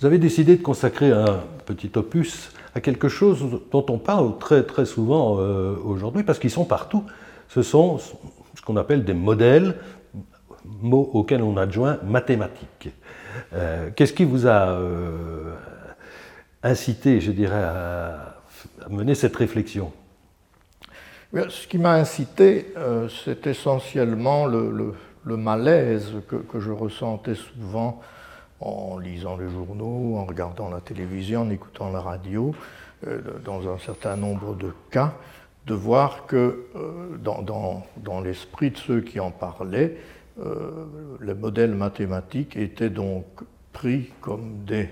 vous avez décidé de consacrer un petit opus à quelque chose dont on parle très, très souvent euh, aujourd'hui, parce qu'ils sont partout. Ce sont ce qu'on appelle des modèles, mots auxquels on adjoint mathématiques. Euh, qu'est-ce qui vous a euh, incité, je dirais, à, mener cette réflexion? Ce qui m'a incité, c'est essentiellement le, malaise que, que, je ressentais souvent en lisant les journaux, en regardant la télévision, en écoutant la radio, euh, dans un certain nombre de cas, de voir que euh, dans, l'esprit de ceux qui en parlaient, euh, les modèles mathématiques étaient donc pris comme des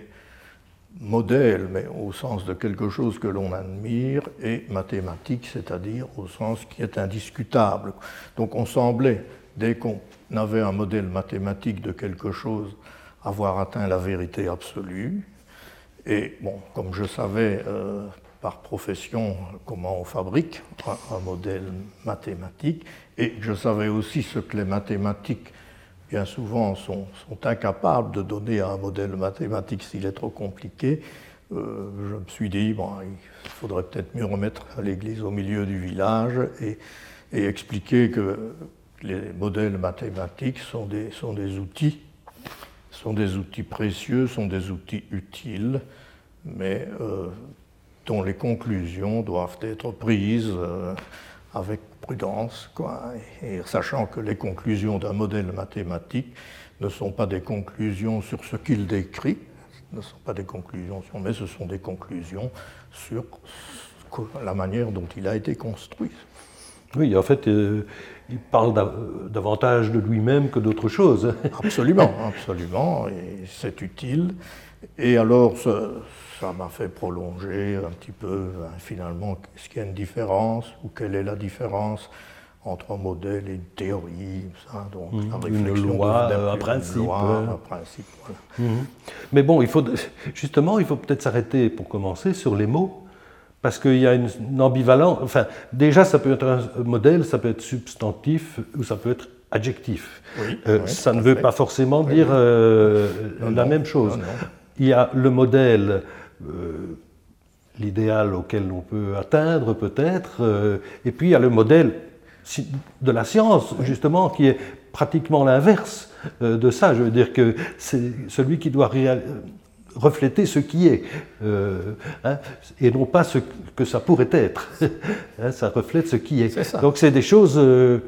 modèles, mais au sens de quelque chose que l'on admire, et mathématiques, c'est-à-dire au sens qui est indiscutable. Donc on semblait, dès qu'on avait un modèle mathématique de quelque chose, avoir atteint la vérité absolue. Et bon, comme je savais euh, par profession comment on fabrique un, modèle mathématique, et je savais aussi ce que les mathématiques, bien souvent, sont, incapables de donner à un modèle mathématique s'il est trop compliqué, euh, je me suis dit, bon, il faudrait peut-être mieux remettre l'église au milieu du village et, et, expliquer que les modèles mathématiques sont des, sont des outils sont des outils précieux, sont des outils utiles, mais euh, dont les conclusions doivent être prises euh, avec prudence, quoi, et, sachant que les conclusions d'un modèle mathématique ne sont pas des conclusions sur ce qu'il décrit, ne sont pas des conclusions mais ce sont des conclusions sur la manière dont il a été construit. Oui, en fait, euh, il parle davantage de lui-même que d'autre chose. Absolument, absolument, et c'est utile. Et alors, ça m'a fait prolonger un petit peu, hein, finalement, est-ce qu'il y a une différence, ou quelle est la différence entre un modèle et une théorie, ça, donc mmh, une loi, un principe. un principe voilà. Mmh. Mais bon, il faut, justement, il faut peut-être s'arrêter pour commencer sur les mots parce qu'il y a une, ambivalence. Enfin, déjà, ça peut être un modèle, ça peut être substantif ou ça peut être adjectif. Euh, ça ne veut pas forcément dire euh, la même chose. Il y a le modèle, euh, l'idéal auquel on peut atteindre peut-être, et puis il y a le modèle de la science, justement, qui est pratiquement l'inverse de ça. Je veux dire que c'est celui qui doit refléter ce qui est, euh, hein, et non pas ce que ça pourrait être. Hein, ça reflète ce qui est. Donc c'est des choses euh,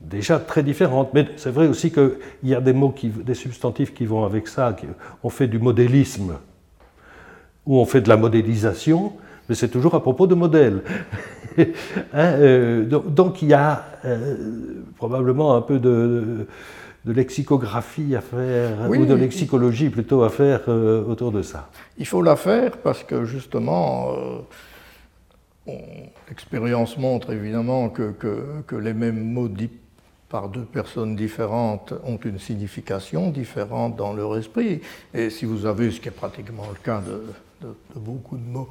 déjà très différentes. Mais c'est vrai aussi qu'il y a des mots, qui, des substantifs qui vont avec ça. on fait du modélisme, ou on fait de la modélisation, mais c'est toujours à propos de modèles. Hein, euh, donc, il y a probablement un peu de de lexicographie à faire, ou de lexicologie plutôt à faire euh, autour de ça Il faut la faire parce que justement, euh, l'expérience montre évidemment que, que, les mêmes mots dits par deux personnes différentes ont une signification différente dans leur esprit. Et si vous avez, ce qui est pratiquement le cas de, beaucoup de mots,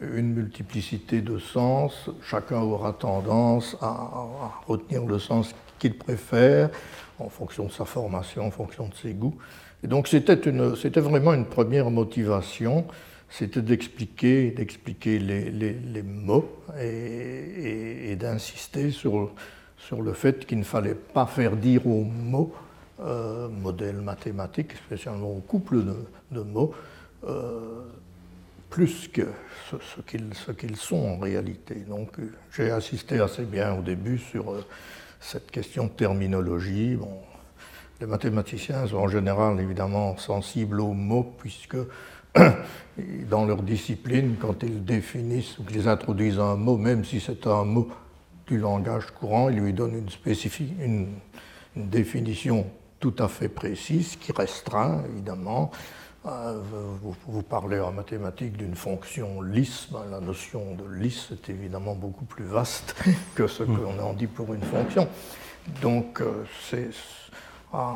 une multiplicité de sens, chacun aura tendance à, à retenir le sens qu'il préfère en fonction de sa formation, en fonction de ses goûts. Et donc c'était, vraiment une première motivation, c'était d'expliquer, d'expliquer les, mots et, d'insister sur, sur le fait qu'il ne fallait pas faire dire aux mots, euh, modèle mathématique, spécialement au couple de, mots, euh, plus que ce, ce, qu'ils, sont en réalité. Donc j'ai assisté assez bien au début sur... Euh, cette question de terminologie. Bon, les mathématiciens sont en général évidemment sensibles aux mots, puisque dans leur discipline, quand ils définissent ou qu'ils introduisent un mot, même si c'est un mot du langage courant, ils lui donnent une, une, une définition tout à fait précise, qui restreint évidemment. Euh, vous, parlez en mathématiques d'une fonction lisse. Ben, la notion de lisse est évidemment beaucoup plus vaste que ce qu'on en dit pour une fonction. Donc, euh, ah,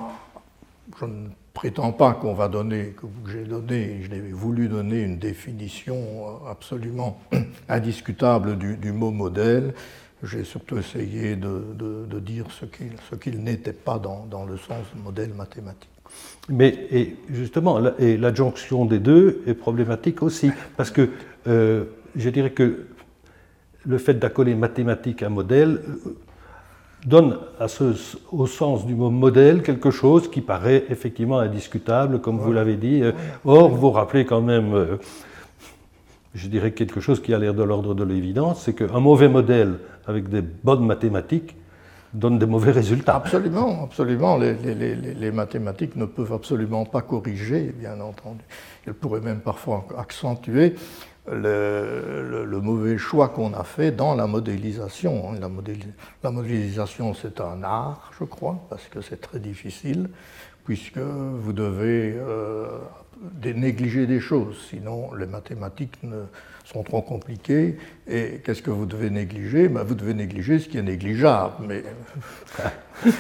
je ne prétends pas qu'on va donner, que j'ai donné, je l'ai voulu donner une définition euh, absolument indiscutable du, mot modèle. J'ai surtout essayé de, dire ce qu'il, n'était pas dans, le sens modèle mathématique. Mais et justement, l'adjonction des deux est problématique aussi, parce que euh, je dirais que le fait d'accoler mathématique à modèle euh, donne à ce, au sens du mot modèle quelque chose qui paraît effectivement indiscutable, comme vous l'avez dit. Or, vous rappelez quand même, euh, je dirais quelque chose qui a l'air de l'ordre de l'évidence, c'est qu'un mauvais modèle avec des bonnes mathématiques donne des mauvais résultats. Absolument, absolument. Les, mathématiques ne peuvent absolument pas corriger, bien entendu. Elles pourraient même parfois accentuer le, mauvais choix qu'on a fait dans la modélisation. La, la modélisation, c'est un art, je crois, parce que c'est très difficile, puisque vous devez euh, négliger des choses, sinon les mathématiques ne, sont trop compliquées. Et qu'est-ce que vous devez négliger? Ben, Vous devez négliger ce qui est négligeable. Mais...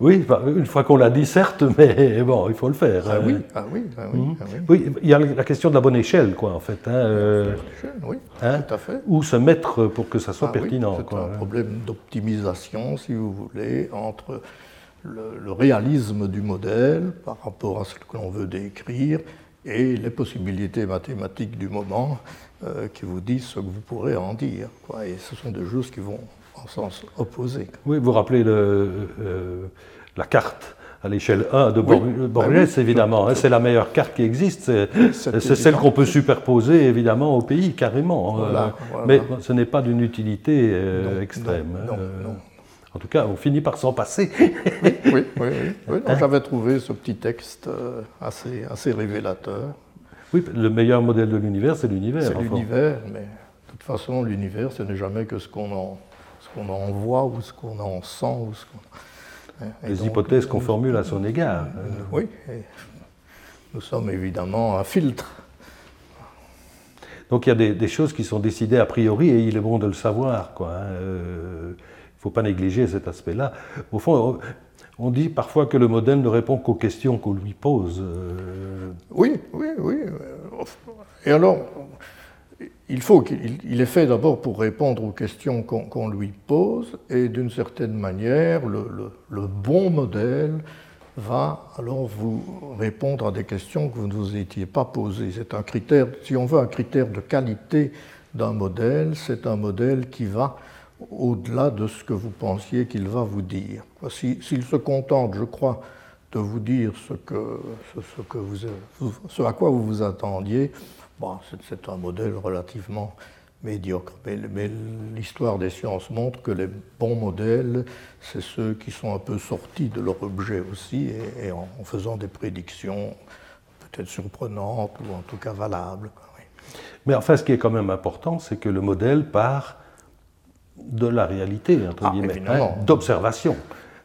Oui, une fois qu'on l'a dit, certes, mais bon, il faut le faire. Ah oui, ah oui, ah oui, mhm. ah oui. il y a la question de la bonne échelle, quoi, en fait. Hein, euh, oui, hein, tout à fait. Où se mettre pour que ça soit ah pertinent. c'est un problème d'optimisation, si vous voulez, entre le, réalisme du modèle par rapport à ce que l'on veut décrire et les possibilités mathématiques du moment euh, qui vous disent ce que vous pourrez en dire. Quoi. Et ce sont des choses qui vont en sens opposé. Oui, vous rappelez le, euh, la carte à l'échelle 1 de Borges, ben évidemment. Hein, c'est la meilleure carte qui existe. C'est celle qu'on peut superposer, évidemment, au pays, carrément. Euh, mais ce n'est pas d'une utilité extrême. Non, non, en tout cas, on finit par s'en passer. oui, oui, oui. J'avais trouvé ce petit texte euh, assez, assez révélateur. Oui, le meilleur modèle de l'univers, c'est l'univers. C'est l'univers, mais de toute façon, l'univers, ce n'est jamais que ce qu'on en, voit ou ce qu'on en sent. Ou ce hein, Les hypothèses qu'on formule à son égard. Euh, oui, nous sommes évidemment un filtre. Donc il y a des, des, choses qui sont décidées a priori et il est bon de le savoir. Quoi, hein, euh, faut pas négliger cet aspect-là. Au fond, on dit parfois que le modèle ne répond qu'aux questions qu'on lui pose. Euh. Oui, oui, oui. Et alors, il faut qu'il est fait d'abord pour répondre aux questions qu'on lui pose, et d'une certaine manière, le, le, bon modèle va alors vous répondre à des questions que vous ne vous étiez pas posées. C'est un critère, si on veut un critère de qualité d'un modèle, c'est un modèle qui va au-delà de ce que vous pensiez qu'il va vous dire. S'il se contente, je crois, de vous dire ce, que, ce, à quoi vous vous attendiez, c'est un modèle relativement médiocre. Mais, l'histoire des sciences montre que les bons modèles, c'est ceux qui sont un peu sortis de leur objet aussi, et, en, faisant des prédictions peut-être surprenantes ou en tout cas valables. Mais enfin, ce qui est quand même important, c'est que le modèle part de la réalité, entre ah, guillemets, hein, d'observation.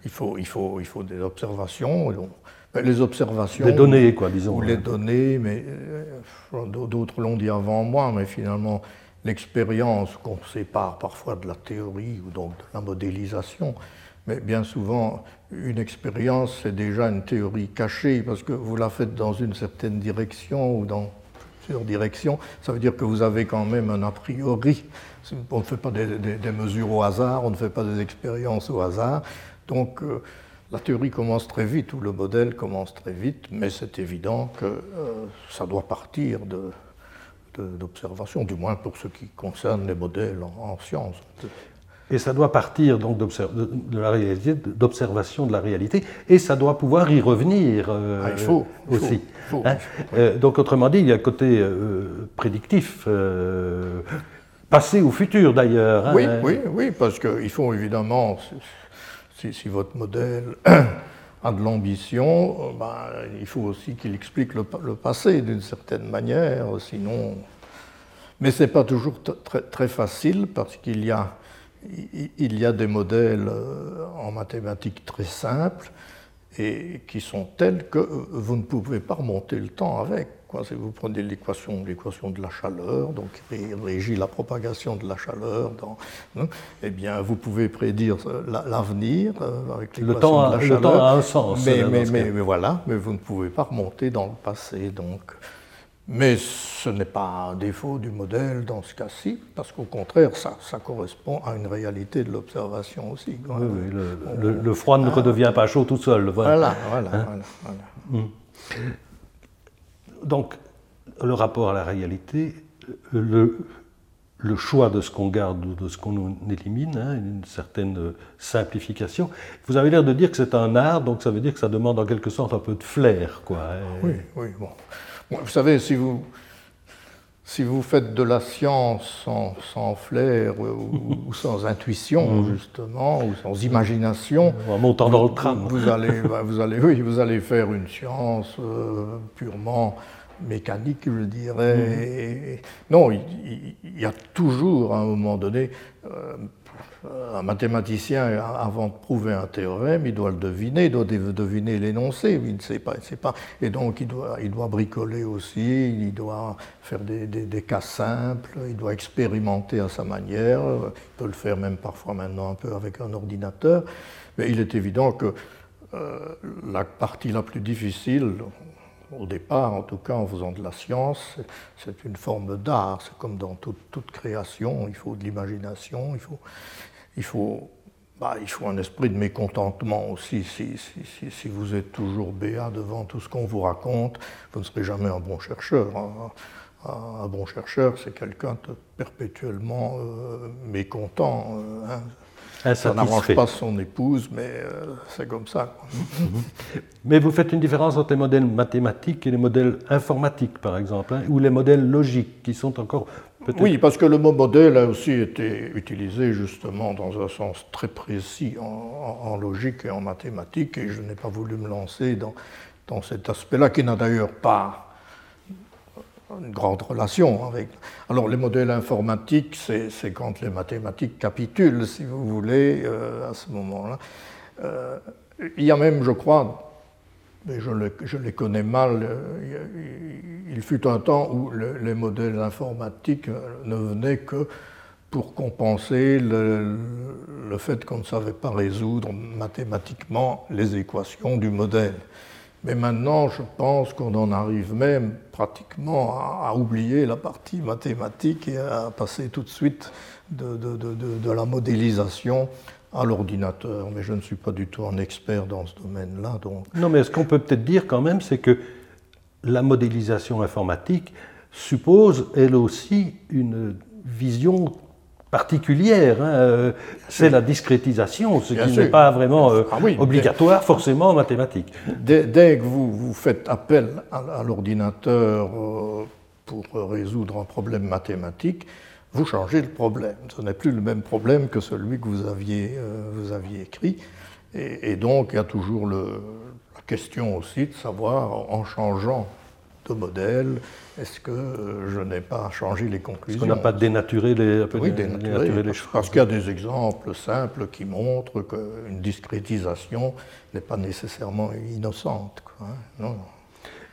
Il faut, il, faut, il faut des observations. Les observations. Des données, quoi, disons. Ou les données, mais euh, d'autres l'ont dit avant moi, mais finalement, l'expérience qu'on sépare parfois de la théorie ou donc de la modélisation, mais bien souvent, une expérience, c'est déjà une théorie cachée, parce que vous la faites dans une certaine direction ou dans plusieurs directions. Ça veut dire que vous avez quand même un a priori on ne fait pas des, mesures au hasard, on ne fait pas des expériences au hasard. Donc euh, la théorie commence très vite, ou le modèle commence très vite, mais c'est évident que euh, ça doit partir d'observation, du moins pour ce qui concerne les modèles en, sciences. Et ça doit partir donc de, la réalité, d'observation de la réalité, et ça doit pouvoir y revenir euh, ah, il faut, aussi. Hein donc autrement dit, il y a un côté prédictif passé ou futur d'ailleurs. Hein. Oui, oui, oui, parce qu'il faut évidemment, si, votre modèle a de l'ambition, ben, il faut aussi qu'il explique le, passé d'une certaine manière, sinon. Mais ce n'est pas toujours très, très, facile parce qu'il y, a, il y a des modèles euh, en mathématiques très simples et qui sont tels que vous ne pouvez pas remonter le temps avec. Si vous prenez l'équation, l'équation de la chaleur, donc qui régit la propagation de la chaleur, dans, hein, eh bien, vous pouvez prédire l'avenir euh, avec l'équation de la chaleur. Le temps a un sens. Mais, mais, mais, voilà, mais vous ne pouvez pas remonter dans le passé. Donc, Mais ce n'est pas un défaut du modèle dans ce cas-ci, parce qu'au contraire, ça, ça, correspond à une réalité de l'observation aussi. Oui, oui, le, froid ne redevient pas chaud tout seul. Voilà, voilà, hein voilà. Hum. Donc, le rapport à la réalité, le, choix de ce qu'on garde ou de ce qu'on élimine, hein, une certaine simplification. Vous avez l'air de dire que c'est un art, donc ça veut dire que ça demande en quelque sorte un peu de flair. Quoi, hein. Oui, oui, bon vous savez, si vous, si vous faites de la science sans, flair ou, sans intuition, mmh. justement, ou sans imagination, en montant dans le tram, vous, allez, bah, vous, allez, oui, vous allez faire une science euh, purement mécanique, je dirais. Mmh. non, il, y a toujours, à un moment donné, euh, un mathématicien, avant de prouver un théorème, il doit le deviner, il doit deviner l'énoncé, il ne sait pas, il sait pas. Et donc il doit, il doit bricoler aussi, il doit faire des, des, cas simples, il doit expérimenter à sa manière, il peut le faire même parfois maintenant un peu avec un ordinateur. Mais il est évident que euh, la partie la plus difficile, au départ, en tout cas en faisant de la science, c'est une forme d'art. C'est comme dans toute, toute, création, il faut de l'imagination, il faut, il faut, bah, il faut un esprit de mécontentement aussi. Si, si, si, vous êtes toujours béat devant tout ce qu'on vous raconte, vous ne serez jamais un bon chercheur. Un, bon chercheur, c'est quelqu'un de perpétuellement euh, mécontent. Euh, hein. Ça n'arrange pas son épouse, mais euh, c'est comme ça. mais vous faites une différence entre les modèles mathématiques et les modèles informatiques, par exemple, hein, ou les modèles logiques, qui sont encore oui, parce que le mot modèle a aussi été utilisé justement dans un sens très précis en, logique et en mathématiques, et je n'ai pas voulu me lancer dans, dans cet aspect-là, qui n'a d'ailleurs pas une grande relation avec. Alors, les modèles informatiques, c'est quand les mathématiques capitulent, si vous voulez, euh, à ce moment-là. Euh, il y a même, je crois, mais je, les connais mal. Euh, il fut un temps où les modèles informatiques ne venaient que pour compenser le, fait qu'on ne savait pas résoudre mathématiquement les équations du modèle. Mais maintenant, je pense qu'on en arrive même pratiquement à, oublier la partie mathématique et à passer tout de suite de, la modélisation à l'ordinateur, mais je ne suis pas du tout un expert dans ce domaine-là. Non, mais ce qu'on peut peut-être dire quand même, c'est que la modélisation informatique suppose, elle aussi, une vision particulière. Hein, euh, c'est la discrétisation, ce qui n'est pas vraiment euh, ah obligatoire forcément en mathématiques. Dès, que vous, vous, faites appel à, l'ordinateur euh, pour résoudre un problème mathématique, vous changez le problème. Ce n'est plus le même problème que celui que vous aviez, euh, vous aviez écrit. Et, donc, il y a toujours le, la question aussi de savoir, en changeant modèle, est-ce que euh, je n'ai pas changé les conclusions? Est-ce qu'on n'a pas dénaturé les, oui, dénaturé, les choses Parce qu'il y a des exemples simples qui montrent qu'une discrétisation n'est pas nécessairement innocente. Quoi, hein. non.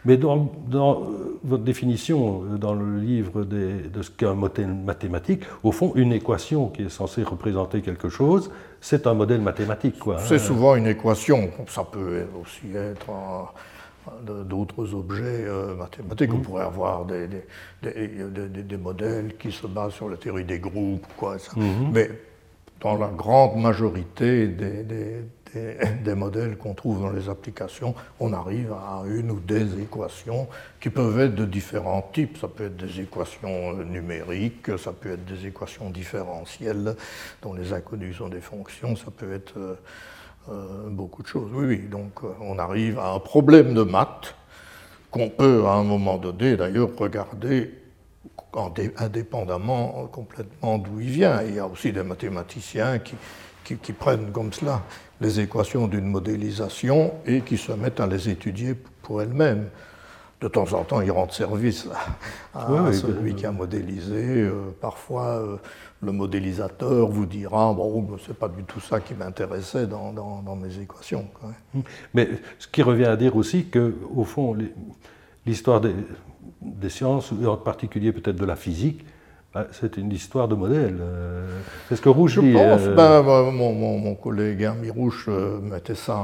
Mais dans, euh, votre définition, euh, dans le livre de ce qu'est un modèle mathématique, au fond, une équation qui est censée représenter quelque chose, c'est un modèle mathématique. C'est souvent une équation. Ça peut aussi être d'autres objets euh, mathématiques. On mmh. pourrait avoir des, des, modèles qui se basent sur la théorie des groupes. Quoi, ça. Mmh. Mais dans la grande majorité des, des, modèles qu'on trouve dans les applications, on arrive à une ou des équations qui peuvent être de différents types. Ça peut être des équations euh, numériques, ça peut être des équations différentielles dont les inconnus sont des fonctions, ça peut être euh, beaucoup de choses. Oui, oui, donc on arrive à un problème de maths qu'on peut à un moment donné d'ailleurs regarder indépendamment complètement d'où il vient. Il y a aussi des mathématiciens qui, qui, prennent comme cela les équations d'une modélisation et qui se mettent à les étudier pour elles-mêmes. De temps en temps, ils rendent service à, celui qui a modélisé. Euh, parfois, euh, le modélisateur vous dira Bon, c'est pas du tout ça qui m'intéressait dans, mes équations. Mais ce qui revient à dire aussi qu'au fond, l'histoire des, des, sciences, en particulier peut-être de la physique, bah, c'est une histoire de modèle. Euh, c'est ce que Rouge Je dit. Pense, euh, ben, mon, mon, collègue Hermie Rouge euh, mettait ça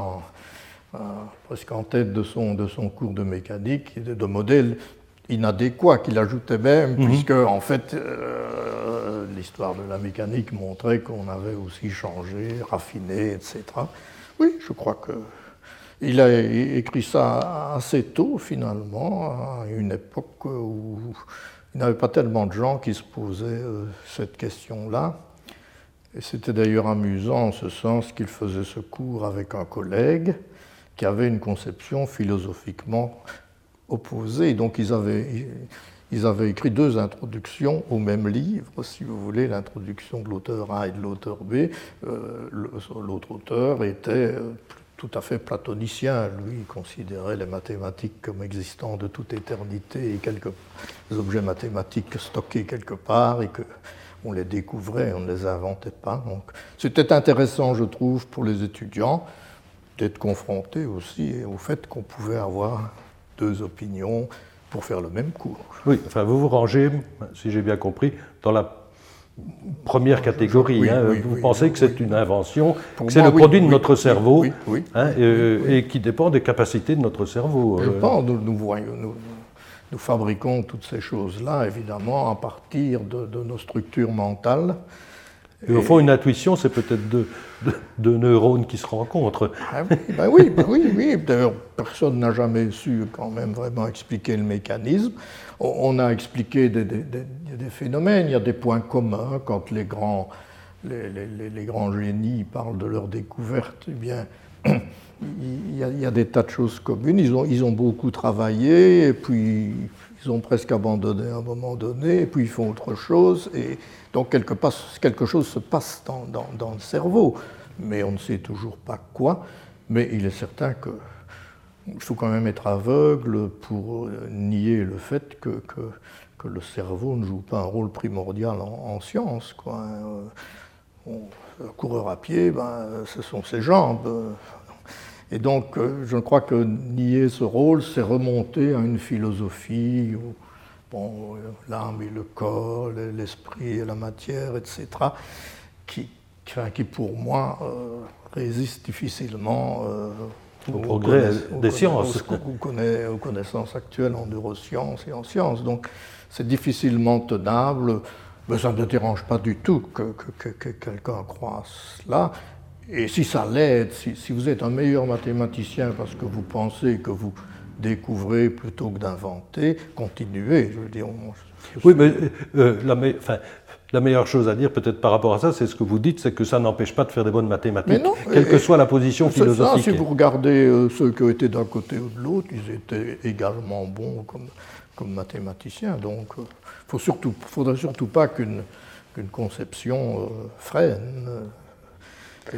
presque en tête de son, de son cours de mécanique, de, de modèle. inadéquat, qu'il ajoutait même, mhm. puisque en fait l'histoire de la mécanique montrait qu'on avait aussi changé, raffiné, etc. Oui, je crois que il a écrit ça assez tôt, finalement, à une époque où il n'y avait pas tellement de gens qui se posaient euh, cette question-là. Et c'était d'ailleurs amusant en ce sens qu'il faisait ce cours avec un collègue qui avait une conception philosophiquement opposée. Donc ils avaient, ils avaient écrit deux introductions au même livre, si vous voulez, l'introduction de l'auteur A et de l'auteur B. Euh, l'autre auteur était euh, tout à fait platonicien. Lui, il considérait les mathématiques comme existant de toute éternité et quelques objets mathématiques stockés quelque part et que on les découvrait, on ne les inventait pas. Donc, c'était intéressant, je trouve, pour les étudiants d'être confrontés aussi au fait qu'on pouvait avoir deux opinions pour faire le même cours. Oui, enfin, vous vous rangez, si j'ai bien compris, dans la première catégorie. Hein. vous pensez que c'est une invention, que c'est le produit de notre cerveau hein, et, qui dépend des capacités de notre cerveau. Je euh. pense, nous, nous, nous, nous fabriquons toutes ces choses-là, évidemment, à partir de, nos structures mentales. Et, au fond, une intuition, c'est peut-être deux, de, neurones qui se rencontrent. Ah oui, ben oui, ben oui, oui. D'ailleurs, personne n'a jamais su quand même vraiment expliquer le mécanisme. On a expliqué des, phénomènes, il y a des points communs quand les grands, les, grands génies parlent de leurs découvertes. Eh bien, il y, a, des tas de choses communes. Ils ont, ils ont beaucoup travaillé, et puis ils ont presque abandonné à un moment donné, et puis ils font autre chose. Et donc quelque, quelque chose se passe dans, le cerveau, mais on ne sait toujours pas quoi. Mais il est certain que il faut quand même être aveugle pour nier le fait que, que, le cerveau ne joue pas un rôle primordial en, en science. Quoi. Euh, coureur à pied, ben, ce sont ses jambes. Et donc, euh, je crois que nier ce rôle, c'est remonter à une philosophie où bon, l'âme et le corps, l'esprit et la matière, etc., qui, qui pour moi, euh, résistent difficilement euh, au progrès des sciences. Aux, connaissances actuelles en neurosciences et en sciences. Donc, c'est difficilement tenable. Mais ça ne me dérange pas du tout que, que quelqu'un croit cela. Et si ça l'aide, si, vous êtes un meilleur mathématicien parce que vous pensez que vous découvrez plutôt que d'inventer, continuez. Je veux dire, oui, mais euh, la, enfin, la, meilleure chose à dire peut-être par rapport à ça, c'est ce que vous dites, c'est que ça n'empêche pas de faire des bonnes mathématiques, quelle que soit la position philosophique. si vous regardez euh, ceux qui étaient d'un côté ou de l'autre, ils étaient également bons comme, comme mathématiciens. Donc, il euh, ne faudrait surtout pas qu'une conception freine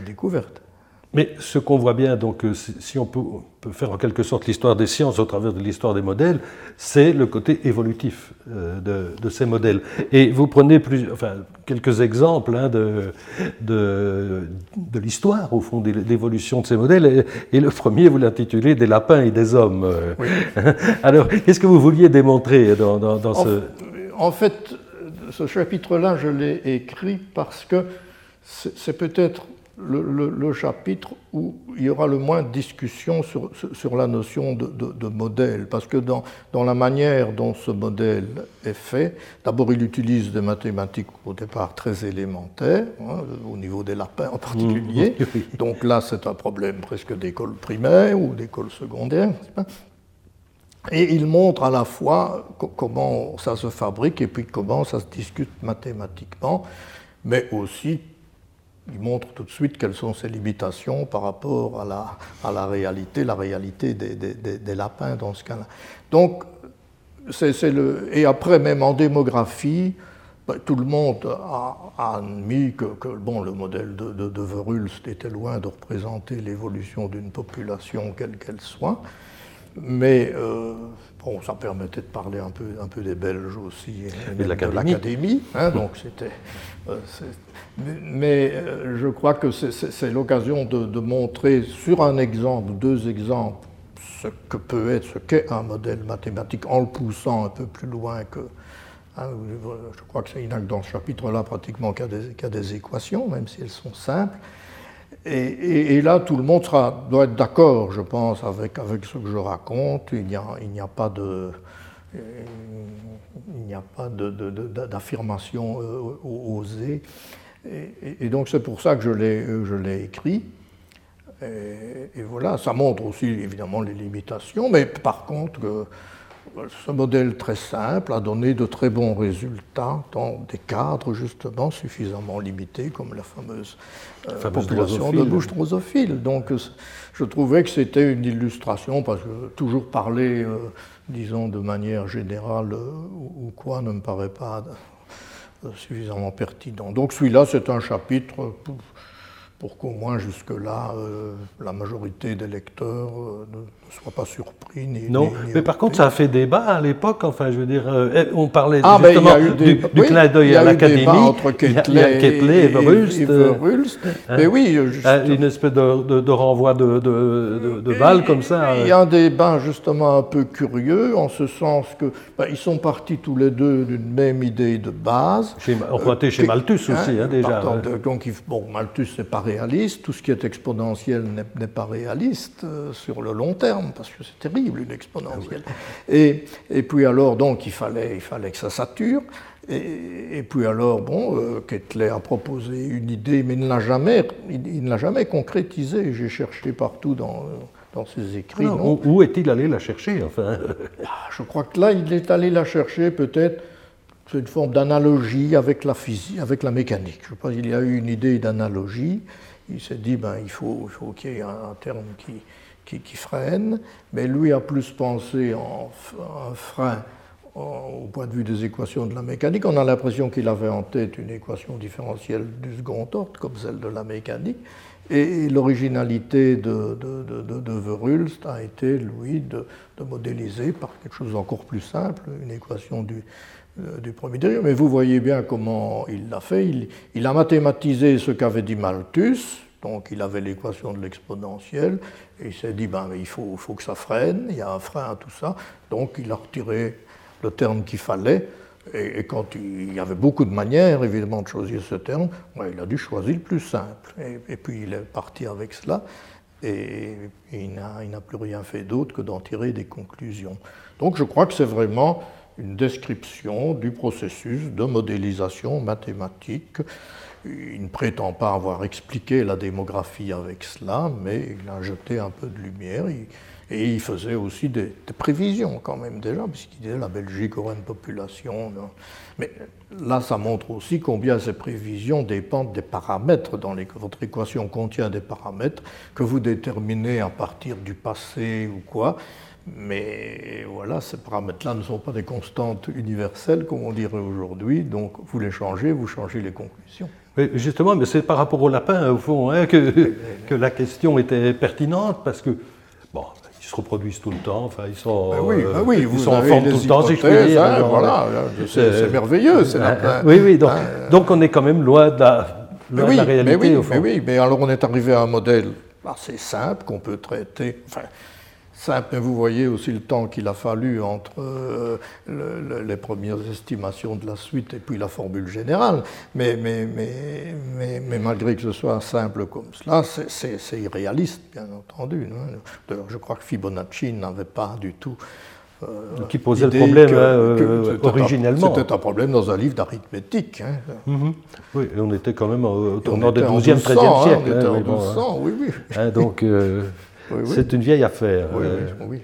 découverte. Mais ce qu'on voit bien, donc, euh, si on peut, faire en quelque sorte l'histoire des sciences au travers de l'histoire des modèles, c'est le côté évolutif euh, de, ces modèles. Et vous prenez plus, enfin, quelques exemples hein, de, de, l'histoire, au fond, de l'évolution de ces modèles. Et, le premier, vous l'intitulez Des lapins et des hommes. Alors, qu'est-ce que vous vouliez démontrer dans, dans, ce. En fait, ce chapitre-là, je l'ai écrit parce que c'est peut-être le, chapitre où il y aura le moins de discussion sur, sur la notion de, modèle, parce que dans, dans, la manière dont ce modèle est fait, d'abord il utilise des mathématiques au départ très élémentaires, hein, au niveau des lapins en particulier, mmh. donc là c'est un problème presque d'école primaire ou d'école secondaire. Et il montre à la fois comment ça se fabrique et puis comment ça se discute mathématiquement, mais aussi il montre tout de suite quelles sont ses limitations par rapport à la, à la réalité, la réalité des, des, lapins dans ce cas-là. Donc, c'est, le, et après, même en démographie, ben, tout le monde a, admis que, bon, le modèle de, de, de était loin de représenter l'évolution d'une population quelle qu'elle soit. Mais euh, bon, ça permettait de parler un peu, un peu des Belges aussi et, de l'académie. Hein, donc c'était euh, mais euh, je crois que c'est l'occasion de, montrer sur un exemple, deux exemples, ce que peut être, ce qu'est un modèle mathématique, en le poussant un peu plus loin que. Hein, je crois que c'est dans ce chapitre-là pratiquement qu'il y, a des équations, même si elles sont simples. Et, là, tout le monde doit être d'accord, je pense, avec, avec ce que je raconte. Il n'y a, a, pas de il n'y a pas d'affirmation osée. Et, donc c'est pour ça que je l'ai écrit. Et, voilà, ça montre aussi évidemment les limitations, mais par contre, ce modèle très simple a donné de très bons résultats dans des cadres justement suffisamment limités, comme la fameuse, euh, population de bouche drosophile. Donc je trouvais que c'était une illustration, parce que toujours parler, euh, disons, de manière générale euh, ou, quoi, ne me paraît pas suffisamment pertinent. Donc celui-là, c'est un chapitre pour qu'au moins jusque-là, euh, la majorité des lecteurs euh, ne, soient pas surpris. Ni, non, mais par contre, ça a fait débat à l'époque. Enfin, je veux dire, euh, eh, on parlait ah, justement du, clin d'œil à l'académie. entre Ketley, et, Verhulst. Hein. mais oui, une espèce de, de, renvoi de, de, balles comme ça. Il y a un débat justement un peu curieux, en ce sens que ben, ils sont partis tous les deux d'une même idée de base. Chez, on chez Malthus aussi, hein, déjà. donc, bon, Malthus, c'est pas tout ce qui est exponentiel n'est pas réaliste euh, sur le long terme, parce que c'est terrible une exponentielle. Ah et, et, puis alors, donc, il fallait, il fallait que ça sature. Et, puis alors, bon, euh, a proposé une idée, mais il ne l'a jamais, il, l'a jamais concrétisée. J'ai cherché partout dans, dans ses écrits. Non, où, est-il allé la chercher, enfin? Ah, Je crois que là, il est allé la chercher peut-être c'est une forme d'analogie avec la physique, avec la mécanique. Je pense qu'il y a eu une idée d'analogie. Il s'est dit, ben, il faut, faut qu'il y ait un, terme qui, qui, freine, mais lui a plus pensé en frein au point de vue des équations de la mécanique. On a l'impression qu'il avait en tête une équation différentielle du second ordre, comme celle de la mécanique. Et l'originalité de, de, Verhulst a été, lui, de, modéliser par quelque chose d'encore plus simple, une équation du, euh, premier degré, mais vous voyez bien comment il l'a fait. Il, a mathématisé ce qu'avait dit Malthus, donc il avait l'équation de l'exponentielle, et il s'est dit, ben, il faut, faut, que ça freine, il y a un frein à tout ça, donc il a retiré le terme qu'il fallait, et, quand il, y avait beaucoup de manières, évidemment, de choisir ce terme, il a dû choisir le plus simple, et, puis il est parti avec cela, et, et il n'a plus rien fait d'autre que d'en tirer des conclusions. Donc je crois que c'est vraiment une description du processus de modélisation mathématique. Il ne prétend pas avoir expliqué la démographie avec cela, mais il a jeté un peu de lumière. Et il faisait aussi des, prévisions quand même déjà, puisqu'il disait la Belgique aurait une population. Mais là, ça montre aussi combien ces prévisions dépendent des paramètres. Dans votre équation contient des paramètres que vous déterminez à partir du passé ou quoi. Mais voilà, ces paramètres-là ne sont pas des constantes universelles, comme on dirait aujourd'hui, donc vous les changez, vous changez les conclusions. Justement, mais c'est par rapport au lapin, au fond, hein, que, que, la question était pertinente, parce que, bon, ils se reproduisent tout le temps, enfin, ils sont, ben oui, ben oui, ils sont en forme tout le temps, si je puis dire. Hein, voilà, c'est merveilleux, ces lapins. Oui, oui, donc, hein. donc, on est quand même loin de la, oui, réalité, mais oui, au fond. Mais oui, mais alors on est arrivé à un modèle assez simple qu'on peut traiter, enfin, simple, mais vous voyez aussi le temps qu'il a fallu entre euh, les premières estimations de la suite et puis la formule générale. Mais, mais, mais, mais, malgré que ce soit simple comme cela, c'est irréaliste, bien entendu. D'ailleurs, je crois que Fibonacci n'avait pas du tout euh, qui posait le problème hein, euh, originellement. C'était un problème dans un livre d'arithmétique. Hein. Mm-hmm. Oui, et on était quand même au tournant du 12e, 13e siècle. on était en 1200, hein, oui, oui. donc, c'est une vieille affaire. Oui, oui.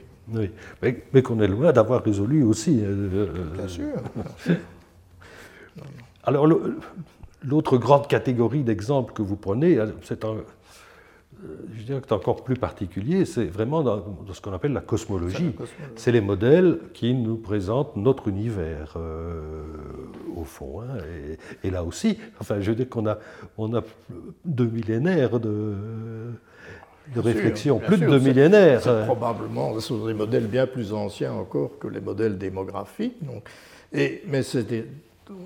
oui. Mais, qu'on est loin d'avoir résolu aussi. Euh, euh, bien sûr. Alors, l'autre grande catégorie d'exemples que vous prenez, c'est un, je dirais que c'est encore plus particulier, c'est vraiment dans, ce qu'on appelle la cosmologie. C'est les modèles qui nous présentent notre univers, euh, au fond. Hein. Et, là aussi, enfin, je veux dire qu'on a, on a deux millénaires de, de réflexion, plus de deux millénaires. Probablement, ce sont des modèles bien plus anciens encore que les modèles démographiques. Donc, et, mais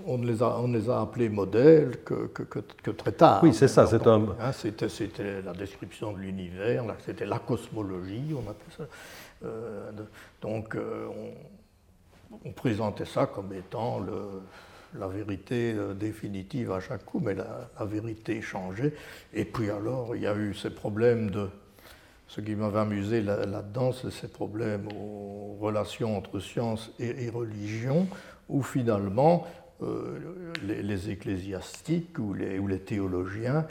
on ne, les a, on les a appelés modèles que, que, très tard. Oui, c'est ça, c'est un... Hein, c'était la description de l'univers, c'était la cosmologie, on appelait ça. Euh, donc, euh, on, on, présentait ça comme étant le, la vérité euh, définitive à chaque coup, mais la, vérité changeait. Et puis alors, il y a eu ces problèmes de ce qui m'avait amusé là-dedans, c'est ces problèmes aux relations entre science et, religion, où finalement euh, les, ecclésiastiques ou les, ou les, théologiens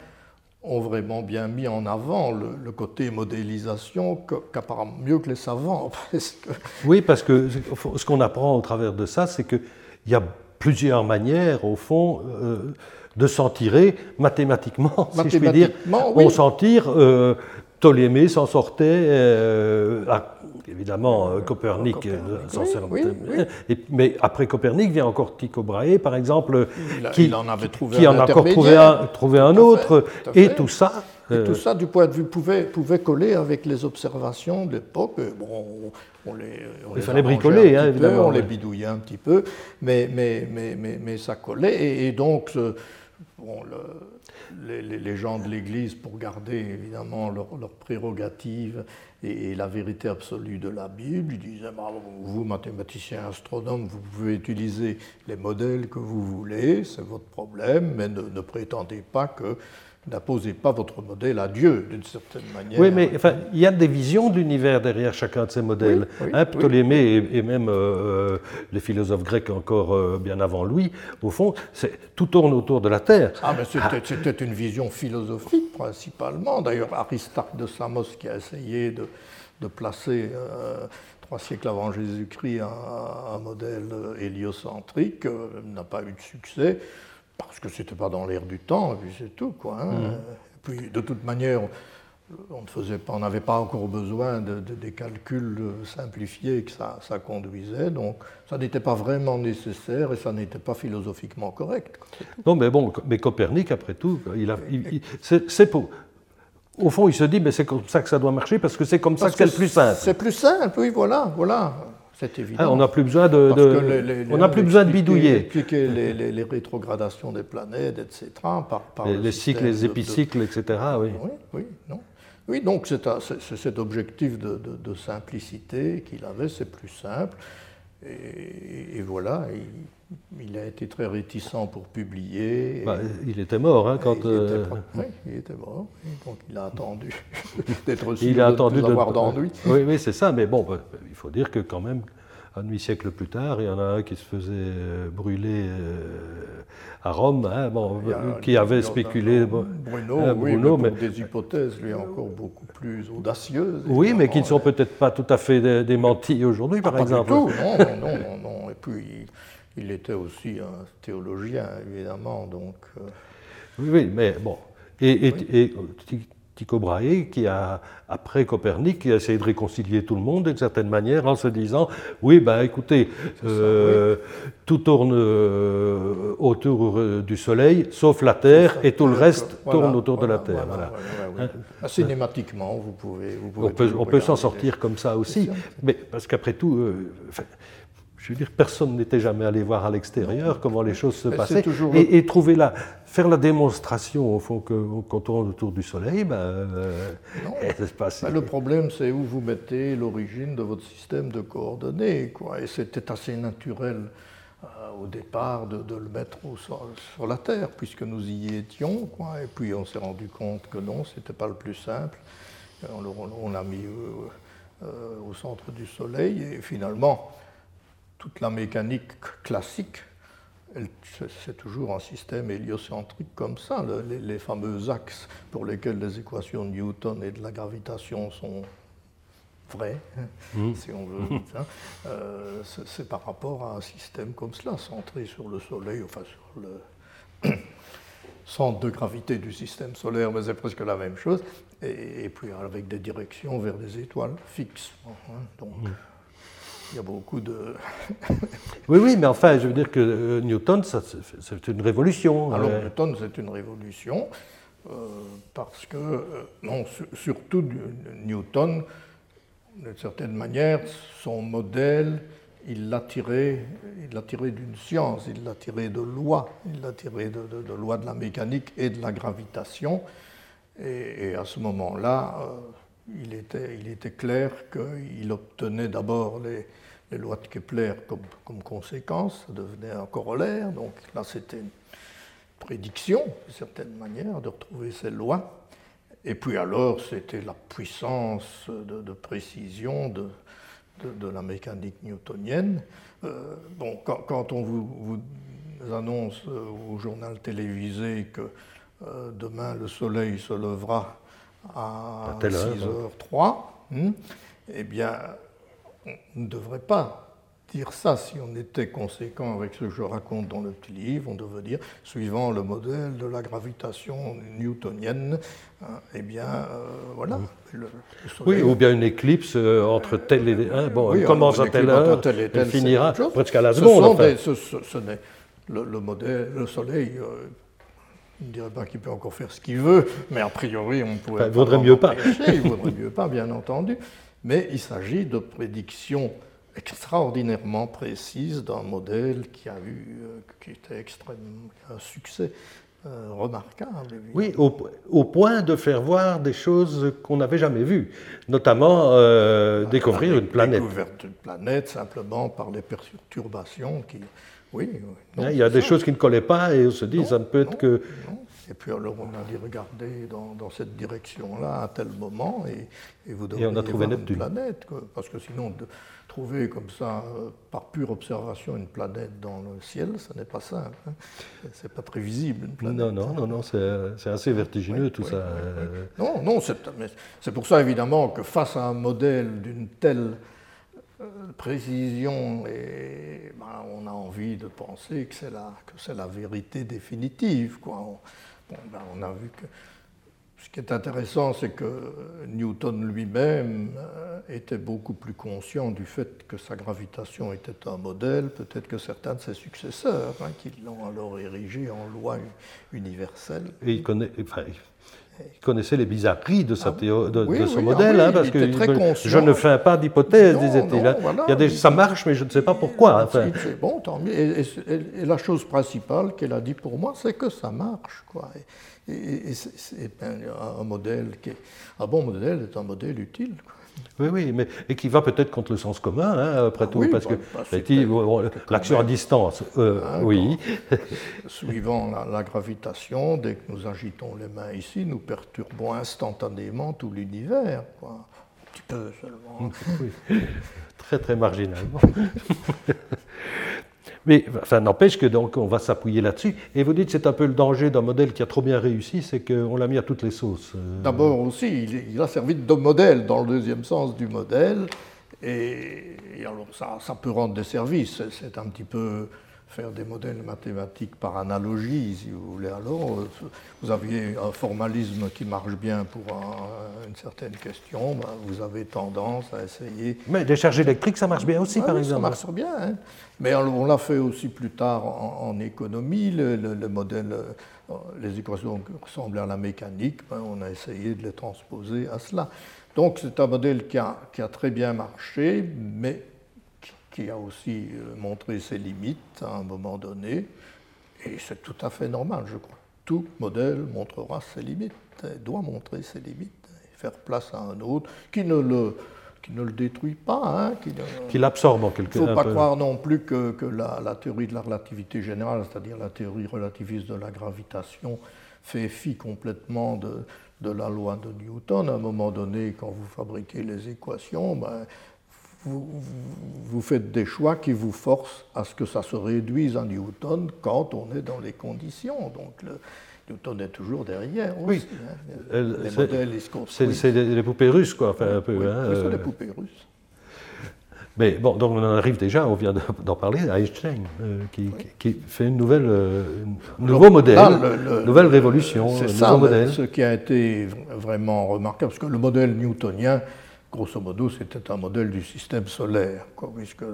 ont vraiment bien mis en avant le, côté modélisation qu'apparemment mieux que les savants. Oui, parce que ce qu'on apprend au travers de ça, c'est qu'il y a plusieurs manières, au fond, euh, de s'en tirer mathématiquement, si je puis dire. On s'en tire euh, Ptolémée s'en sortait, euh, évidemment euh, Copernic s'en sortait. mais après Copernic vient encore Tycho Brahe, par exemple, qui, en avait trouvé en a encore trouvé un, trouvé un autre, et tout ça. Et tout ça, du point de vue, pouvait, pouvait coller avec les observations de l'époque. Bon, on les, Il fallait bricoler, hein, évidemment. on les bidouillait un petit peu, mais, mais, mais, mais, mais ça collait. Et, donc, bon, le, les, gens de l'Église pour garder évidemment leurs leur prérogatives et, la vérité absolue de la Bible. Ils disaient, bah, vous, mathématiciens, astronomes, vous pouvez utiliser les modèles que vous voulez, c'est votre problème, mais ne prétendez pas que n'apposez pas votre modèle à Dieu, d'une certaine manière. Oui, mais enfin, il y a des visions d'univers derrière chacun de ces modèles. Hein, Ptolémée et, même euh, euh, les philosophes grecs encore euh, bien avant lui, au fond, tout tourne autour de la Terre. Ah, mais c'était une vision philosophique principalement. D'ailleurs, Aristarque de Samos qui a essayé de, de placer trois siècles avant Jésus-Christ un, un, modèle héliocentrique n'a pas eu de succès parce que c'était pas dans l'air du temps, et puis c'est tout. Quoi, hein. mm. Puis de toute manière, on ne faisait pas, on n'avait pas encore besoin de, des calculs simplifiés que ça, ça conduisait, donc ça n'était pas vraiment nécessaire et ça n'était pas philosophiquement correct. Non, mais bon, mais Copernic, après tout, il a, c'est pour. Au fond, il se dit, mais c'est comme ça que ça doit marcher parce que c'est comme ça que c'est le plus simple. C'est plus simple, oui, voilà, voilà. C'est évident. on n'a plus besoin de, on n'a plus besoin de bidouiller. Expliquer les, les, rétrogradations des planètes, etc. Par, les, cycles, les épicycles, etc. Oui, oui, oui non. Oui, donc c'est cet objectif de, simplicité qu'il avait, c'est plus simple. Et, voilà, il, a été très réticent pour publier. Bah, il était mort hein, quand. Il, euh, oui, il était mort. Donc il a attendu d'être sûr il a attendu de, avoir d'ennui. Oui, oui c'est ça. Mais bon, bah, il faut dire que quand même, un demi-siècle plus tard, il y en a un qui se faisait euh, brûler euh, à Rome, hein, bon, qui avait spéculé. Bruno, hein, Bruno mais, des hypothèses, lui, encore beaucoup plus audacieuses. Oui, mais qui ne sont peut-être pas tout à fait démenties aujourd'hui, par ah, exemple. Pas du tout, non, non, non, Et puis, il, était aussi un théologien, évidemment, donc. Euh, oui, oui, mais bon. Et, et Tycho Brahe, qui a, après Copernic, qui a essayé de réconcilier tout le monde d'une certaine manière en se disant Oui, ben écoutez, euh, tout tourne euh, autour euh, du Soleil, sauf la Terre, et tout le reste tourne autour de la Terre. Hein? Cinématiquement, vous pouvez. Vous pouvez on peut, s'en sortir comme ça aussi, mais parce qu'après tout, je veux dire, personne n'était jamais allé voir à l'extérieur comment les choses se passaient. Et, trouver la, faire la démonstration, au fond, que quand on tourne autour du Soleil, ben, euh, ben, le problème, c'est où vous mettez l'origine de votre système de coordonnées. Quoi. Et c'était assez naturel euh, au départ de, le mettre sur, la Terre, puisque nous y étions. Quoi. Et puis on s'est rendu compte que non, ce n'était pas le plus simple. On, l'a mis euh, au centre du Soleil, et finalement, toute la mécanique classique, c'est toujours un système héliocentrique comme ça. Les, fameux axes pour lesquels les équations de Newton et de la gravitation sont vraies, hein, mmh. si on veut, hein, euh, c'est par rapport à un système comme cela, centré sur le Soleil, enfin sur le centre de gravité du système solaire, mais c'est presque la même chose, et, puis avec des directions vers des étoiles fixes. Hein, donc, mmh il y a beaucoup de... oui, oui, mais enfin, je veux dire que euh, Newton, c'est une révolution. Alors, Newton, c'est une révolution, euh, parce que, euh, non, surtout Newton, d'une certaine manière, son modèle, il l'a tiré, d'une science, il l'a tiré de lois, il l'a tiré de, de, lois de la mécanique et de la gravitation. Et, à ce moment-là, il était, il était, clair qu'il obtenait d'abord les, les lois de Kepler comme, comme, conséquence, ça devenait un corollaire. Donc là, c'était une prédiction, d'une certaine manière, de retrouver ces lois. Et puis alors, c'était la puissance de, précision de, de, la mécanique newtonienne. Euh, bon, quand, on vous, annonce euh, au journal télévisé que euh, demain le soleil se levera à, 6h03, hein, eh bien, on ne devrait pas dire ça si on était conséquent avec ce que je raconte dans le petit livre. On devrait dire, suivant le modèle de la gravitation newtonienne, hein, eh bien, euh, voilà. oui, ou bien une éclipse euh, entre tel et... Hein, bon, elle commence à telle heure, elle finira presque à la seconde. Ce, n'est le, modèle, le Soleil... Euh, je ne dirais pas qu'il peut encore faire ce qu'il veut, mais a priori, on pourrait. il vaudrait mieux pas. il vaudrait mieux pas, bien entendu. Mais il s'agit de prédictions extraordinairement précises d'un modèle qui a eu, euh, qui était extrêmement un succès euh, remarquable. Oui, au, point de faire voir des choses qu'on n'avait jamais vues, notamment euh, découvrir une planète. Découvrir une planète simplement par les perturbations qui. Oui, il y a des choses qui ne collaient pas et on se dit, ça ne peut être que. Et puis alors on a dit regardez dans, cette direction-là à tel moment et, et vous on a trouvé une planète, parce que sinon de trouver comme ça euh, par pure observation une planète dans le ciel, ce n'est pas simple. Hein. C'est pas très visible une planète. Non, non, non, non c'est assez vertigineux tout ça. Non, non, c'est pour ça évidemment que face à un modèle d'une telle précision, et, ben, on a envie de penser que c'est la, la vérité définitive. Quoi. Ben, on, a vu que ce qui est intéressant, c'est que Newton lui-même euh, était beaucoup plus conscient du fait que sa gravitation était un modèle, peut-être que certains de ses successeurs, hein, qui l'ont alors érigé en loi universelle. Et il, connaît, connaissait les bizarreries de, sa ah de, son modèle, ah hein, parce que je ne fais pas d'hypothèse, disait-il. Hein. ça marche, mais je ne sais pas pourquoi. C'est bon, tant mieux. Et, la chose principale qu'elle a dit pour moi, c'est que ça marche. Quoi. Et, ben, un modèle qui est, un bon modèle est un modèle utile. Oui, oui, mais et qui va peut-être contre le sens commun, hein, après tout, parce que l'action à distance, euh, hein, oui. suivant la, gravitation, dès que nous agitons les mains ici, nous perturbons instantanément tout l'univers, un petit peu seulement. Oui, très très marginalement. Mais ça n'empêche que donc on va s'appuyer là-dessus. Et vous dites c'est un peu le danger d'un modèle qui a trop bien réussi, c'est qu'on l'a mis à toutes les sauces. Euh. D'abord aussi, il, a servi de modèle dans le deuxième sens du modèle. Et, alors ça, ça, peut rendre des services. C'est un petit peu faire des modèles mathématiques par analogie, si vous voulez. Alors, vous aviez un formalisme qui marche bien pour une certaine question, ben, vous avez tendance à essayer. Mais des charges électriques, ça marche bien aussi, par exemple. Ça marche bien. Hein. Mais on, l'a fait aussi plus tard en, économie. Le, modèle, euh, les équations qui ressemblaient à la mécanique, ben, on a essayé de les transposer à cela. Donc, c'est un modèle qui a, qui a très bien marché, mais qui a aussi euh, montré ses limites à un moment donné, et c'est tout à fait normal, je crois. Tout modèle montrera ses limites, doit montrer ses limites, et faire place à un autre qui ne le, qui ne le détruit pas. Hein, qui, l'absorbe en quelque sorte. Il ne faut pas croire non plus que, que la, la, théorie de la relativité générale, c'est-à-dire la théorie relativiste de la gravitation, fait fi complètement de, de la loi de Newton. À un moment donné, quand vous fabriquez les équations, ben, vous, faites des choix qui vous forcent à ce que ça se réduise en Newton quand on est dans les conditions. Donc le, Newton est toujours derrière. oui. Hein. Les modèles, ils C'est les poupées russes, quoi. Enfin, un peu, oui, hein, c'est des euh. poupées russes. Mais bon, donc on en arrive déjà, on vient d'en parler, à Einstein, euh, qui, qui, fait une nouvelle, euh, un nouveau modèle, une nouvelle révolution, un nouveau modèle. Ce qui a été vraiment remarquable, parce que le modèle newtonien, grosso modo, c'était un modèle du système solaire. Quoi, puisque,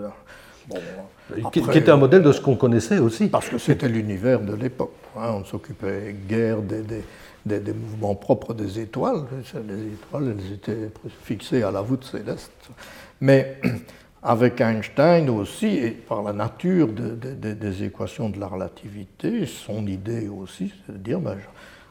bon, qui, était un modèle de ce qu'on connaissait aussi. Parce que c'était l'univers de l'époque. Hein, on s'occupait guère des, des, des, mouvements propres des étoiles. Les étoiles, elles étaient fixées à la voûte céleste. Mais avec Einstein aussi, et par la nature des équations de la relativité, son idée aussi, c'est de dire, ben,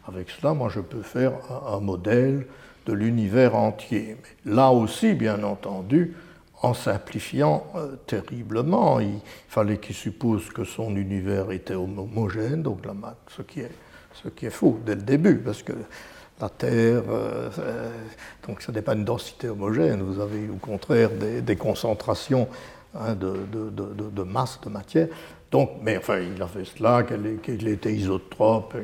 avec cela, moi, je peux faire un modèle de l'univers entier. Mais là aussi, bien entendu, en simplifiant euh, terriblement, il fallait qu'il suppose que son univers était homogène, donc la ce qui est, ce qui est faux dès le début, parce que la Terre, donc ce n'est pas une densité homogène, vous avez au contraire des, concentrations hein, de, de, masse, de matière. Donc, mais enfin, il a fait cela, qu'il était isotrope.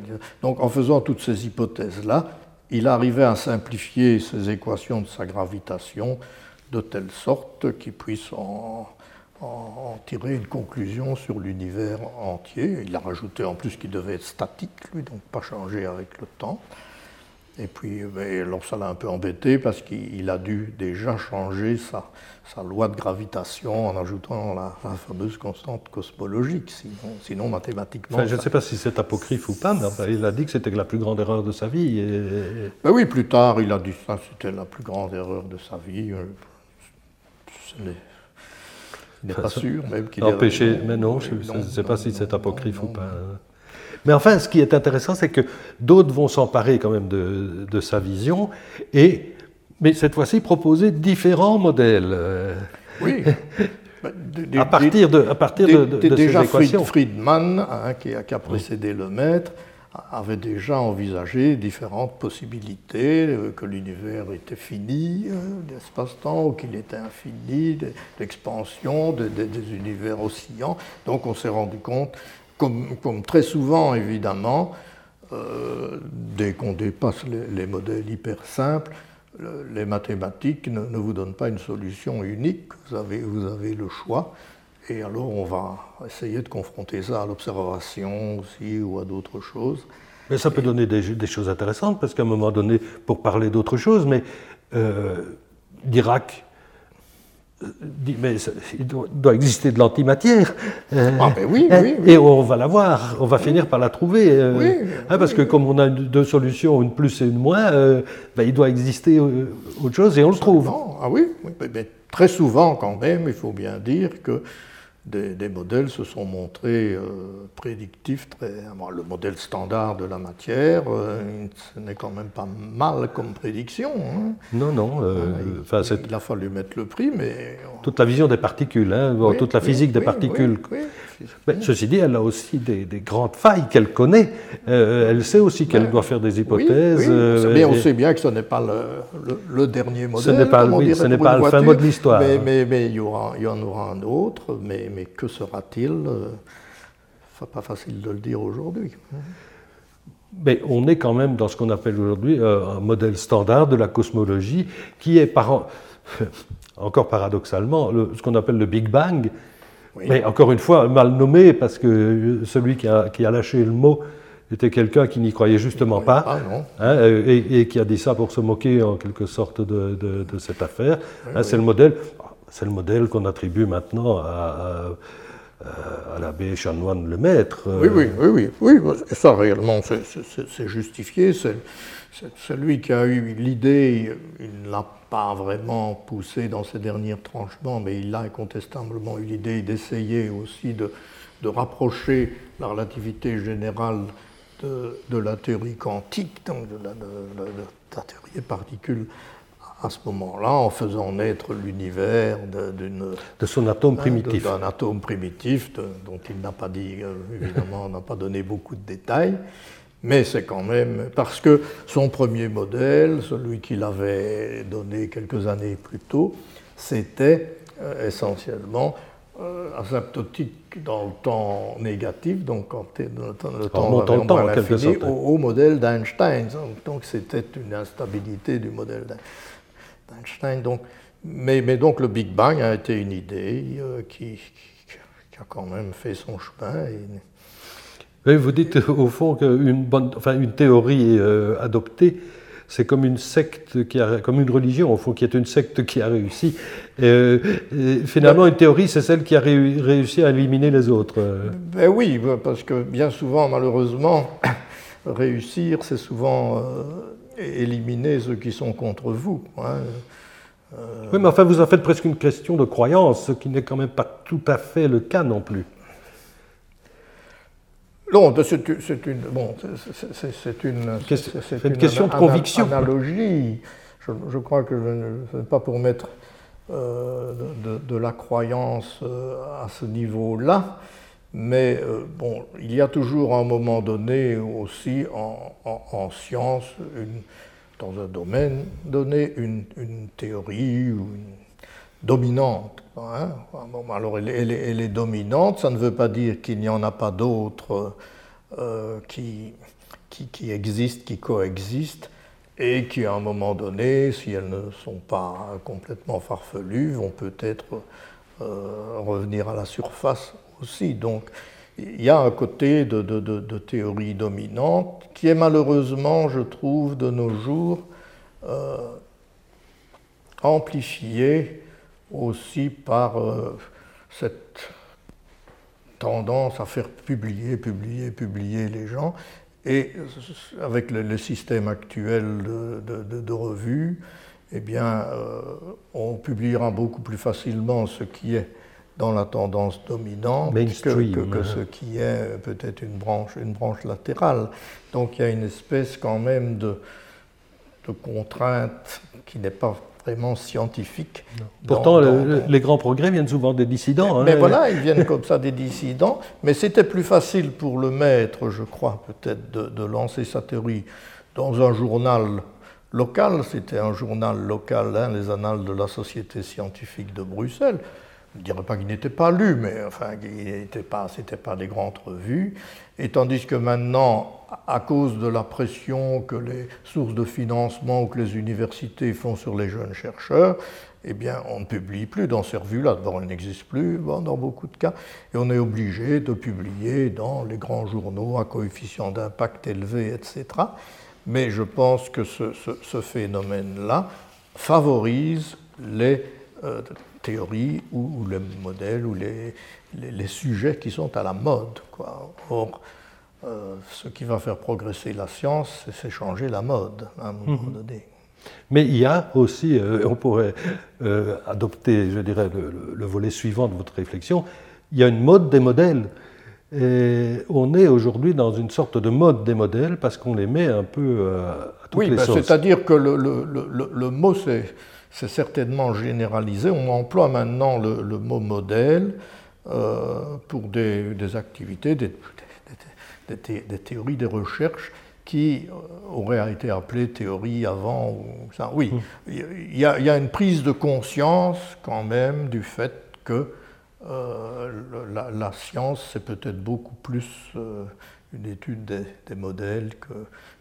Donc, en faisant toutes ces hypothèses-là, il arrivait à simplifier ces équations de sa gravitation de telle sorte qu'il puisse en, tirer une conclusion sur l'univers entier. Il a rajouté en plus qu'il devait être statique, lui, donc pas changer avec le temps. Et puis, alors ça l'a un peu embêté parce qu'il a dû déjà changer sa, sa, loi de gravitation en ajoutant la, fameuse constante cosmologique, sinon, sinon mathématiquement. je ne sais pas si c'est apocryphe ou pas, mais il a dit que c'était la plus grande erreur de sa vie. Et... Ben oui, plus tard, il a dit ça, c'était la plus grande erreur de sa vie. Euh, ce n'est pas sûr, même qu'il Empêché, mais non, je ne sais pas si c'est apocryphe ou pas. Mais enfin, ce qui est intéressant, c'est que d'autres vont s'emparer quand même de, sa vision, et, mais cette fois-ci proposer différents modèles. Oui. à partir de, à partir de, de, déjà ces équations. Friedman, hein, qui, a, précédé le maître, avait déjà envisagé différentes possibilités, euh, que l'univers était fini, euh, l'espace-temps, ou qu'il était infini, l'expansion des univers oscillants. Donc on s'est rendu compte comme, très souvent, évidemment, euh, dès qu'on dépasse les, modèles hyper simples, les mathématiques ne, vous donnent pas une solution unique, vous avez, vous avez le choix. Et alors on va essayer de confronter ça à l'observation aussi ou à d'autres choses. Mais ça peut donner des, choses intéressantes, parce qu'à un moment donné, pour parler d'autre chose, mais euh, mais il doit exister de l'antimatière. Euh, ah ben oui, hein, oui, Et on va la voir, on va finir par la trouver. Euh, hein, parce que comme on a deux solutions, une plus et une moins, euh, ben, il doit exister autre chose et on le trouve. Ah oui, mais très souvent quand même, il faut bien dire que des, modèles se sont montrés euh, prédictifs. Très, le modèle standard de la matière, euh, ce n'est quand même pas mal comme prédiction. Hein. Non, non. Euh, il, a fallu mettre le prix, mais... Toute la vision des particules, hein, toute la physique des particules. Ceci dit, elle a aussi des, grandes failles qu'elle connaît. elle sait aussi qu'elle doit faire des hypothèses. mais on sait bien que ce n'est pas le, dernier modèle. Ce n'est pas, ce n'est pas le fin mot de l'histoire. Mais, mais, il, y aura, il y en aura un autre. Mais, mais que sera-t-il euh, Pas facile de le dire aujourd'hui. Mais on est quand même dans ce qu'on appelle aujourd'hui euh, un modèle standard de la cosmologie qui est par, encore paradoxalement ce qu'on appelle le Big Bang, mais encore une fois mal nommé parce que celui qui a, qui a lâché le mot était quelqu'un qui n'y croyait justement pas hein, et, qui a dit ça pour se moquer en quelque sorte de, de, cette affaire. Hein, c'est le modèle c'est le modèle qu'on attribue maintenant à, l'abbé Chanoine le Maître. Oui, oui, oui, oui, oui. ça réellement, c'est justifié. C'est celui qui a eu l'idée, il ne l'a pas vraiment poussé dans ses derniers tranchements, mais il a incontestablement eu l'idée d'essayer aussi de, rapprocher la relativité générale de, la théorie quantique, donc de la, de la théorie des particules à ce moment-là en faisant naître l'univers d'une de son atome primitif, d'un atome primitif dont il n'a pas dit euh, évidemment n'a pas donné beaucoup de détails, mais c'est quand même parce que son premier modèle, celui qu'il avait donné quelques années plus tôt, c'était euh, essentiellement euh, asymptotique dans le temps négatif, donc quand le temps, le temps, à l'infini, au, au, modèle d'Einstein. Donc c'était une instabilité du modèle d'Einstein. Einstein. Donc, mais, mais, donc le Big Bang a été une idée euh, qui, a quand même fait son chemin. Et... vous dites au fond qu'une bonne, enfin, une théorie euh, adoptée, c'est comme une secte, qui a, comme une religion, au fond, qui est une secte qui a réussi. Euh, finalement, une théorie, c'est celle qui a réussi à éliminer les autres. Ben oui, parce que bien souvent, malheureusement, réussir, c'est souvent éliminer ceux qui sont contre vous. Hein. Euh, oui, mais enfin, vous en faites presque une question de croyance, ce qui n'est quand même pas tout à fait le cas non plus. Non, c'est une, bon, c'est une, une, question de conviction. Analogie. Je, crois que ce n'est pas pour mettre euh, de, la croyance euh, à ce niveau-là, Mais euh, bon, il y a toujours à un moment donné aussi en, science, dans un domaine donné, une, théorie dominante. Hein. alors elle, est dominante, ça ne veut pas dire qu'il n'y en a pas d'autres euh, qui, qui, existent, qui coexistent, et qui à un moment donné, si elles ne sont pas complètement farfelues, vont peut-être euh, revenir à la surface Donc il y a un côté de, de, théorie dominante qui est malheureusement, je trouve, de nos jours euh, amplifié aussi par euh, cette tendance à faire publier, publier, publier les gens. Et avec le, système actuel de, revues, eh bien, euh, on publiera beaucoup plus facilement ce qui est dans la tendance dominante que, que, ce qui est peut-être une branche, une branche latérale. Donc il y a une espèce quand même de, de contrainte qui n'est pas vraiment scientifique. Pourtant, les grands progrès viennent souvent des dissidents. Mais, hein. voilà, ils viennent comme ça des dissidents. Mais c'était plus facile pour le maître, je crois, peut-être, de, lancer sa théorie dans un journal local. C'était un journal local, hein, les Annales de la Société scientifique de Bruxelles. Je ne dirais pas qu'il n'était pas lu, mais enfin, n'était pas, pas des grandes revues. Et tandis que maintenant, à cause de la pression que les sources de financement ou que les universités font sur les jeunes chercheurs, eh bien, on ne publie plus dans ces revues-là. D'abord, elles n'existent plus dans beaucoup de cas, et on est obligé de publier dans les grands journaux à coefficient d'impact élevé, etc. Mais je pense que ce, phénomène-là favorise les euh, théories ou, les modèles ou les, les, sujets qui sont à la mode. Quoi. Or, euh, ce qui va faire progresser la science, c'est changer la mode à un moment mhm. donné. Mais il y a aussi, euh, on pourrait euh, adopter, je dirais, le, volet suivant de votre réflexion, il y a une mode des modèles. Et on est aujourd'hui dans une sorte de mode des modèles parce qu'on les met un peu à toutes oui, les ben, c'est-à-dire que le, le mot, c'est c'est certainement généralisé. On emploie maintenant le, mot modèle euh, pour des, activités, des, théories, des recherches qui euh, auraient été appelées théories avant. Ou ça. Oui, mmh. il y, a, une prise de conscience quand même du fait que euh, la, science, c'est peut-être beaucoup plus une étude des, modèles que,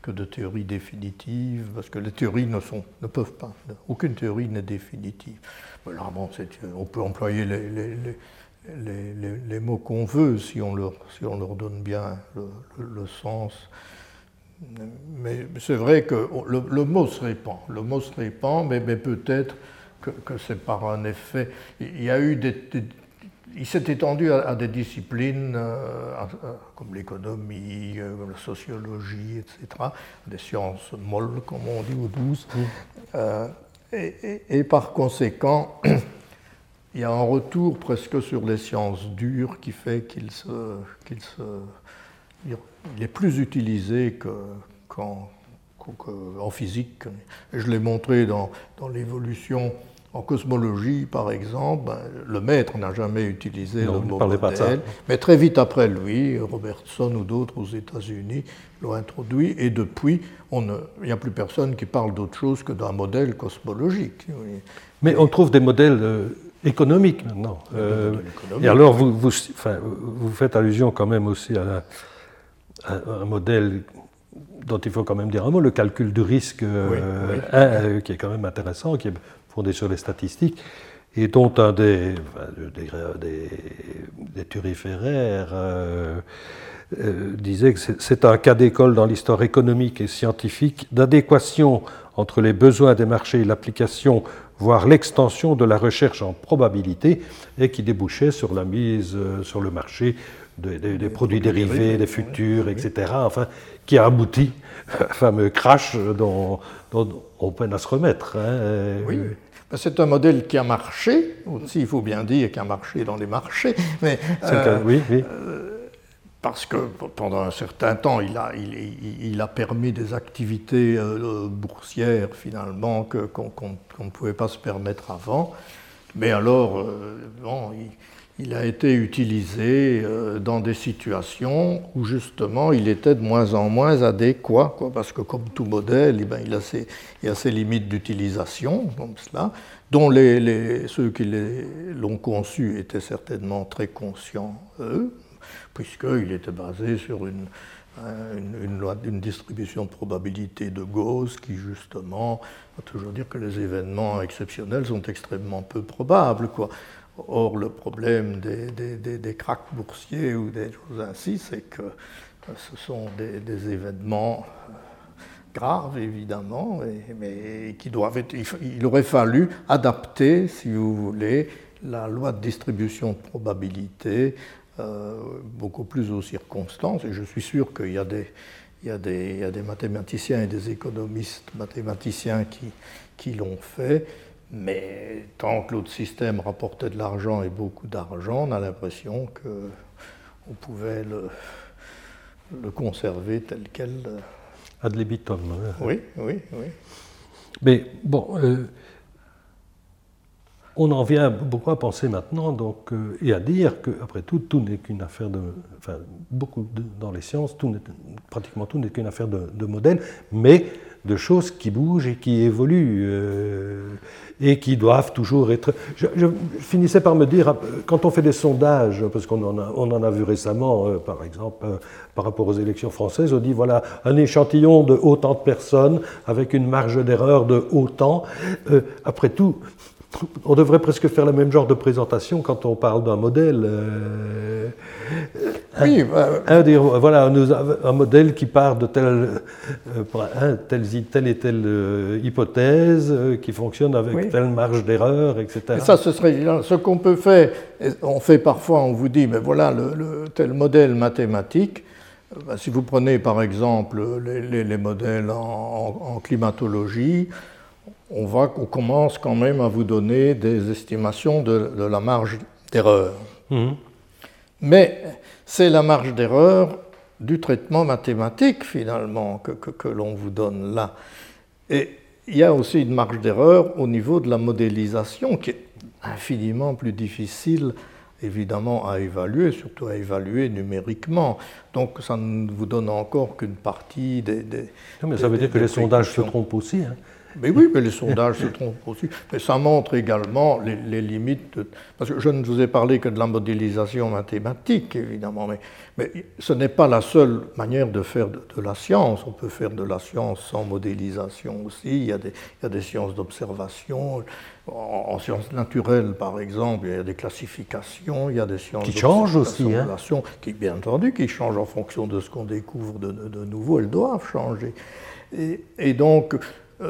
que, de théories définitives, parce que les théories ne, sont, ne peuvent pas, aucune théorie n'est définitive. Alors bon, on peut employer les, les, les, mots qu'on veut si on, leur, si on leur donne bien le, sens. Mais c'est vrai que le, mot se répand, le mot se répand, mais, mais peut-être que, que c'est par un effet. Il y a eu des, il s'est étendu à, des disciplines euh, comme l'économie, euh, la sociologie, etc., des sciences molles, comme on dit, ou douces. Euh, et, par conséquent, il y a un retour presque sur les sciences dures qui fait qu'il se, qu'il se, il est plus utilisé qu'en, physique. Et je l'ai montré dans, dans l'évolution en cosmologie, par exemple, ben, le maître n'a jamais utilisé le mot modèle, mais très vite après lui, Robertson ou d'autres aux États-Unis l'ont introduit, et depuis, il n'y a plus personne qui parle d'autre chose que d'un modèle cosmologique. Mais on trouve des modèles euh, économiques maintenant. Euh, et alors, vous, vous, faites allusion quand même aussi à, un modèle dont il faut quand même dire un mot, le calcul du risque, euh, qui est quand même intéressant, qui est fondé sur les statistiques, et dont un des, des, des, turiféraires euh, euh, disait que c'est un cas d'école dans l'histoire économique et scientifique d'adéquation entre les besoins des marchés et l'application, voire l'extension de la recherche en probabilité, et qui débouchait sur la mise euh, sur le marché des, produits dérivés, des futurs, etc. Enfin, qui a abouti au fameux crash dont, dont on peine à se remettre. Hein. Oui, c'est un modèle qui a marché, aussi il faut bien dire qu'il a marché dans les marchés, mais euh, oui, oui. Euh, parce que pendant un certain temps, il a, il, a permis des activités euh, boursières finalement qu'on ne pouvait pas se permettre avant. Mais alors, bon, il, il a été utilisé euh, dans des situations où justement il était de moins en moins adéquat, parce que comme tout modèle, eh ben, il, a ses, a ses, limites d'utilisation, comme cela, dont ceux qui l'ont conçu étaient certainement très conscients, eux, puisqu'il était basé sur une, loi, une distribution de probabilité de Gauss qui justement va toujours dire que les événements exceptionnels sont extrêmement peu probables. Or, le problème des, des, des, cracks boursiers ou des choses ainsi, c'est que euh, ce sont des, événements euh, graves, évidemment, mais qui doivent il aurait fallu adapter, si vous voulez, la loi de distribution de probabilité euh, beaucoup plus aux circonstances. Et je suis sûr qu'il y a des, il y a des, il y a des mathématiciens et des économistes mathématiciens qui, qui l'ont fait. Mais tant que l'autre système rapportait de l'argent et beaucoup d'argent, on a l'impression qu'on pouvait le, le, conserver tel quel. Ad libitum. Oui, oui, oui. Mais bon, euh, on en vient beaucoup à penser maintenant donc, euh, et à dire qu'après tout, tout n'est qu'une affaire de. Enfin, beaucoup dans les sciences, tout pratiquement tout n'est qu'une affaire de, de modèle, mais de choses qui bougent et qui évoluent euh, et qui doivent toujours être. Je, finissais par me dire, quand on fait des sondages, parce qu'on en, on en, a vu récemment, euh, par exemple, euh, par rapport aux élections françaises, on dit voilà un échantillon de autant de personnes avec une marge d'erreur de autant. après tout, on devrait presque faire le même genre de présentation quand on parle d'un modèle. Euh, oui, bah, dire, voilà, un modèle qui part de telle, euh, telle, et telle euh, hypothèse, qui fonctionne avec telle marge d'erreur, etc. Et ça, ce serait ce qu'on peut faire. On fait parfois, on vous dit, mais voilà, le, tel modèle mathématique. Bah, si vous prenez par exemple les, modèles en climatologie, on, va, commence quand même à vous donner des estimations de, la marge d'erreur. Mhm. Mais c'est la marge d'erreur du traitement mathématique finalement que, l'on vous donne là. Et il y a aussi une marge d'erreur au niveau de la modélisation qui est infiniment plus difficile évidemment à évaluer, surtout à évaluer numériquement. Donc ça ne vous donne encore qu'une partie des... mais ça veut dire que les sondages se trompent aussi. Hein. Mais oui, mais les sondages se trompent aussi. Mais ça montre également les, limites. Parce que je ne vous ai parlé que de la modélisation mathématique, évidemment, mais, mais ce n'est pas la seule manière de faire de, la science. On peut faire de la science sans modélisation aussi. Il y a des, il y a des sciences d'observation. En, sciences naturelles, par exemple, il y a des classifications, il y a des sciences qui changent aussi, hein. qui bien entendu, qui changent en fonction de ce qu'on découvre de, de, nouveau. Elles doivent changer. Et, et donc,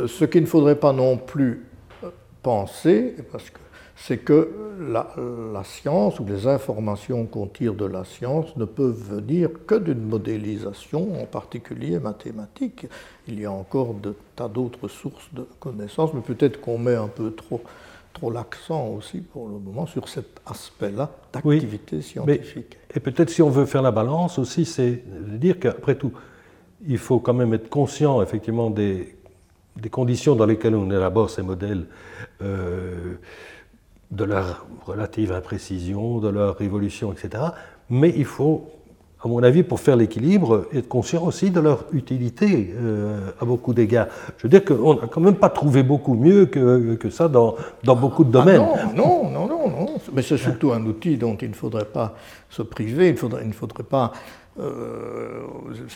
ce qu'il ne faudrait pas non plus euh, penser, parce que c'est que la, science ou les informations qu'on tire de la science ne peuvent venir que d'une modélisation, en particulier mathématique. Il y a encore de tas d'autres sources de connaissances, mais peut-être qu'on met un peu trop, trop l'accent aussi pour le moment sur cet aspect-là d'activité scientifique. et peut-être si on veut faire la balance aussi, c'est de dire qu'après tout, il faut quand même être conscient effectivement des des conditions dans lesquelles on élabore ces modèles, euh, de leur relative imprécision, de leur évolution, etc. Mais il faut, à mon avis, pour faire l'équilibre, être conscient aussi de leur utilité euh, à beaucoup d'égards. Je veux dire qu'on n'a quand même pas trouvé beaucoup mieux que, que ça dans, dans, beaucoup de ah domaines. non, non, non, non, Mais c'est surtout un outil dont il ne faudrait pas se priver, il, faudrait, il ne faudrait pas euh,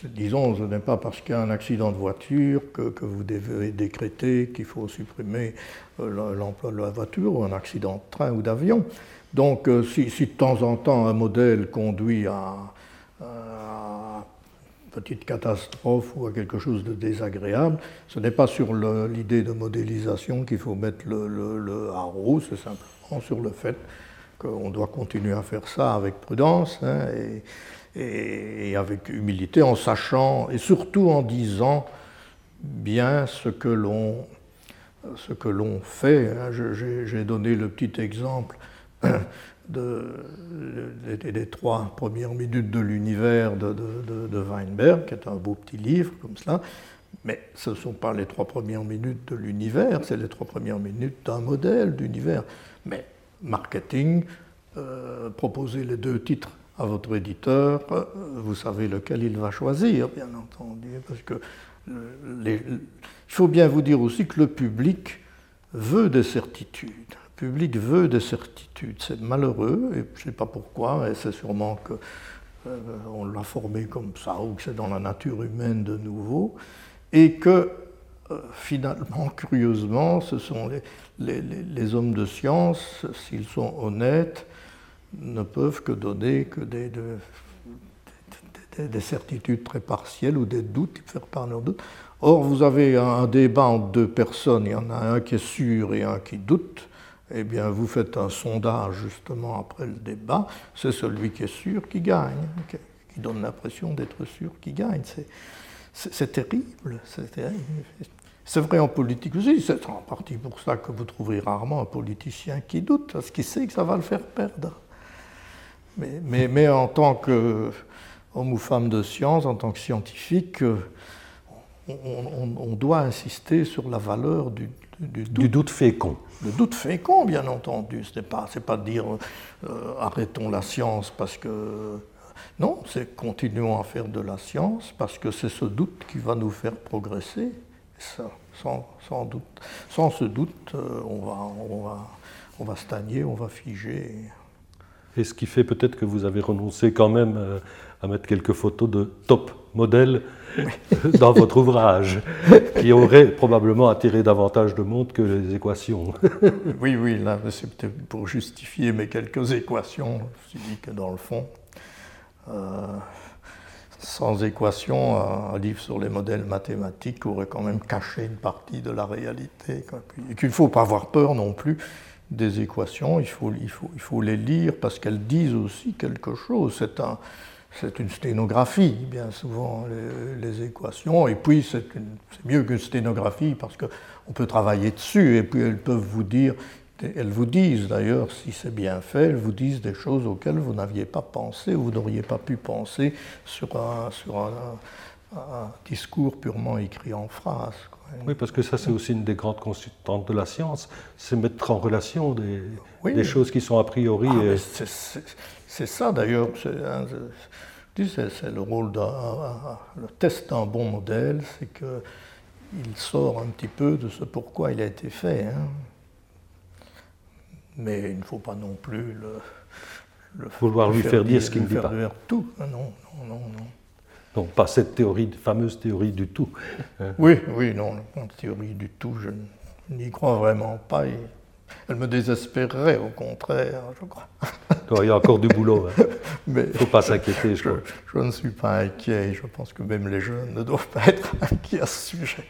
disons, ce n'est pas parce qu'il y a un accident de voiture que, vous devez décréter qu'il faut supprimer euh, l'emploi de la voiture ou un accident de train ou d'avion. Donc, euh, si, de temps en temps un modèle conduit à, une petite catastrophe ou à quelque chose de désagréable, ce n'est pas sur l'idée de modélisation qu'il faut mettre le, le, haro, c'est simplement sur le fait qu'on doit continuer à faire ça avec prudence. Hein, et avec humilité, en sachant et surtout en disant bien ce que l'on fait. J'ai donné le petit exemple de, des, trois premières minutes de l'univers de, Weinberg, qui est un beau petit livre comme cela. Mais ce ne sont pas les trois premières minutes de l'univers, c'est les trois premières minutes d'un modèle d'univers. Mais marketing, euh, proposez les deux titres à votre éditeur, vous savez lequel il va choisir, bien entendu, parce que il faut bien vous dire aussi que le public veut des certitudes. Le public veut des certitudes. C'est malheureux, et je ne sais pas pourquoi, et c'est sûrement que euh, on l'a formé comme ça, ou que c'est dans la nature humaine de nouveau, et que euh, finalement, curieusement, ce sont les, hommes de science, s'ils sont honnêtes, ne peuvent que donner que des, des, certitudes très partielles ou des doutes, faire part leurs doutes. Or, vous avez un, débat entre deux personnes, il y en a un qui est sûr et un qui doute. Eh bien, vous faites un sondage justement après le débat, c'est celui qui est sûr qui gagne, qui donne l'impression d'être sûr qui gagne. C'est terrible, c'est terrible. C'est vrai en politique aussi, c'est en partie pour ça que vous trouverez rarement un politicien qui doute, parce qu'il sait que ça va le faire perdre. Mais, mais, en tant qu'homme ou femme de science, en tant que scientifique, on, doit insister sur la valeur du, doute. Du doute fécond. Le doute fécond, bien entendu. Ce n'est pas, pas dire euh, arrêtons la science parce que. Non, c'est continuons à faire de la science parce que c'est ce doute qui va nous faire progresser sans, doute. Sans ce doute, euh, on, va, on, va, on va stagner, on va figer. Et ce qui fait peut-être que vous avez renoncé quand même euh, à mettre quelques photos de top modèles dans votre ouvrage, qui auraient probablement attiré davantage de monde que les équations. oui, oui, là, c'est peut-être pour justifier mes quelques équations. Je me suis dit que dans le fond, euh, sans équation, un livre sur les modèles mathématiques aurait quand même caché une partie de la réalité. Et qu'il ne faut pas avoir peur non plus des équations, il faut, il faut, il faut les lire parce qu'elles disent aussi quelque chose. C'est un, une sténographie, bien souvent, les, équations. Et puis, c'est mieux qu'une sténographie parce qu'on peut travailler dessus et puis elles peuvent vous dire elles vous disent d'ailleurs, si c'est bien fait, elles vous disent des choses auxquelles vous n'aviez pas pensé ou vous n'auriez pas pu penser sur un, sur un, discours purement écrit en phrases. Oui, parce que ça, c'est aussi une des grandes constantes de la science, c'est mettre en relation des, des, choses qui sont a priori. Ah, c'est ça d'ailleurs, c'est le rôle d'un. Le test d'un bon modèle, c'est qu'il sort un petit peu de ce pourquoi il a été fait. Hein mais il ne faut pas non plus le, le vouloir lui faire dire, ce qu'il ne dit pas. tout. Ah non, non, non, non. Donc pas cette théorie, fameuse théorie du tout. Hein. Oui, oui, non, la théorie du tout, je n'y crois vraiment pas. elle me désespérerait, au contraire, je crois. il y a encore du boulot. Hein. Il ne faut pas s'inquiéter, je, je, je, ne suis pas inquiet. Je pense que même les jeunes ne doivent pas être inquiets à ce sujet.